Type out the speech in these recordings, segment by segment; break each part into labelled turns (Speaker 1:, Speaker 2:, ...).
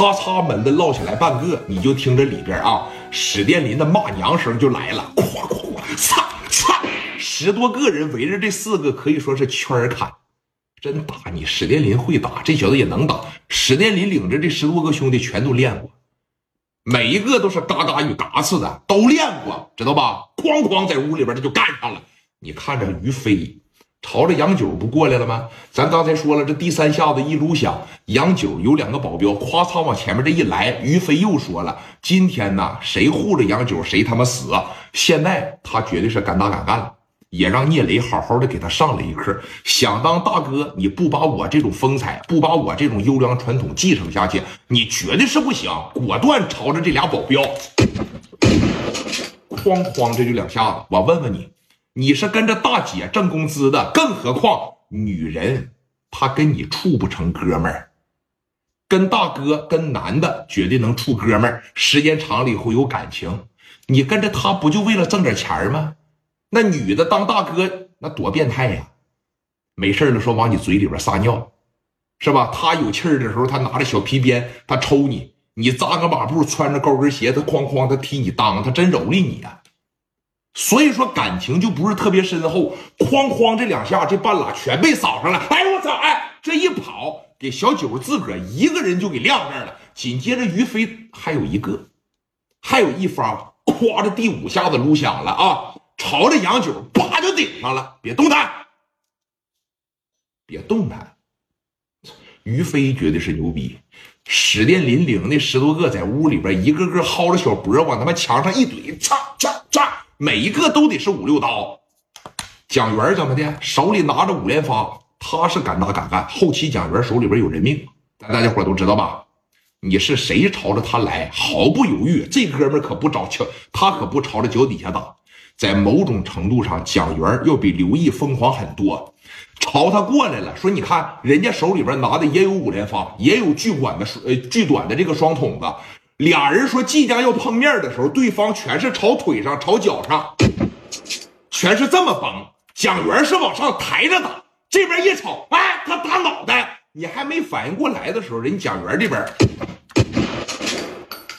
Speaker 1: 咔嚓门子落下来半个，你就听着里边啊，史殿林的骂娘声就来了，咵咵咵，擦擦，十多个人围着这四个可以说是圈砍，真打你！史殿林会打，这小子也能打。史殿林领着这十多个兄弟全都练过，每一个都是嘎嘎与嘎次的，都练过，知道吧？哐哐在屋里边他就干上了。你看着于飞。朝着杨九不过来了吗？咱刚才说了，这第三下子一撸响，杨九有两个保镖，咵嚓往前面这一来，于飞又说了：“今天呢，谁护着杨九，谁他妈死。”现在他绝对是敢打敢干了，也让聂磊好好的给他上了一课。想当大哥，你不把我这种风采，不把我这种优良传统继承下去，你绝对是不行。果断朝着这俩保镖，哐哐这就两下子。我问问你。你是跟着大姐挣工资的，更何况女人，她跟你处不成哥们儿。跟大哥跟男的绝对能处哥们儿，时间长了以后有感情。你跟着他不就为了挣点钱吗？那女的当大哥那多变态呀！没事了说往你嘴里边撒尿，是吧？他有气儿的时候，他拿着小皮鞭，他抽你。你扎个马步，穿着高跟鞋，他哐哐他踢你裆，他真蹂躏你呀！所以说感情就不是特别深厚，哐哐这两下，这半拉全被扫上了。哎我操！哎，这一跑给小九自个儿一个人就给晾那儿了。紧接着于飞还有一个，还有一方，夸着第五下子撸响了啊，朝着杨九叭就顶上了。别动弹，别动弹。于飞绝对是牛逼，史殿林领那十多个在屋里边，一个个薅着小脖往他妈墙上一怼，嚓嚓嚓。每一个都得是五六刀，蒋元怎么的？手里拿着五连发，他是敢打敢干。后期蒋元手里边有人命，大家伙都知道吧？你是谁朝着他来，毫不犹豫，这哥们可不找瞧，他可不朝着脚底下打。在某种程度上，蒋元要比刘毅疯狂很多，朝他过来了，说你看人家手里边拿的也有五连发，也有巨管的呃巨短的这个双筒子。俩人说即将要碰面的时候，对方全是朝腿上、朝脚上，全是这么崩。蒋元是往上抬着打，这边一瞅，哎，他打脑袋。你还没反应过来的时候，人蒋元这边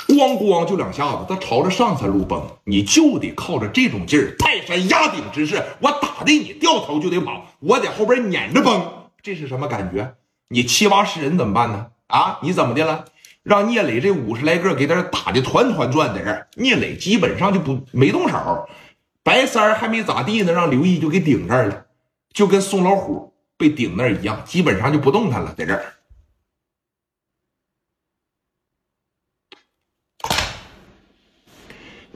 Speaker 1: 咣咣就两下子，他朝着上三路崩。你就得靠着这种劲儿，泰山压顶之势，我打的你掉头就得跑，我在后边撵着崩。这是什么感觉？你七八十人怎么办呢？啊，你怎么的了？让聂磊这五十来个给他打的团团转的人，聂磊基本上就不没动手，白三还没咋地呢，让刘毅就给顶这儿了，就跟宋老虎被顶那儿一样，基本上就不动弹了，在这儿。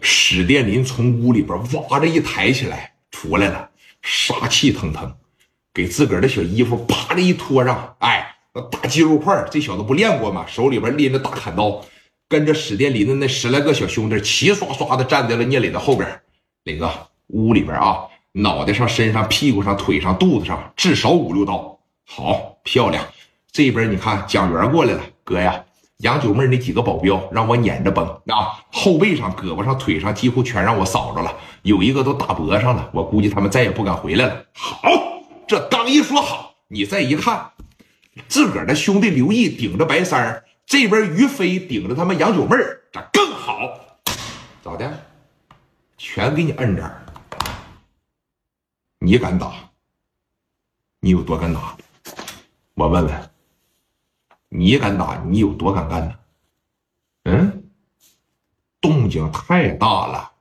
Speaker 1: 史殿林从屋里边哇着一抬起来出来了，杀气腾腾，给自个儿的小衣服啪的一脱上，哎。大肌肉块这小子不练过吗？手里边拎着大砍刀，跟着史殿林的那十来个小兄弟齐刷刷的站在了聂磊的后边。磊哥，屋里边啊，脑袋上、身上、屁股上、腿上、肚子上至少五六刀，好漂亮。这边你看，蒋元过来了，哥呀，杨九妹那几个保镖让我撵着崩啊，后背上、胳膊上、腿上几乎全让我扫着了，有一个都打脖上了，我估计他们再也不敢回来了。好，这刚一说好，你再一看。自个儿的兄弟刘毅顶着白三儿，这边于飞顶着他们杨九妹儿，这更好？咋的？全给你摁这儿。你敢打？你有多敢打？我问问，你敢打？你有多敢干呢？嗯？动静太大了。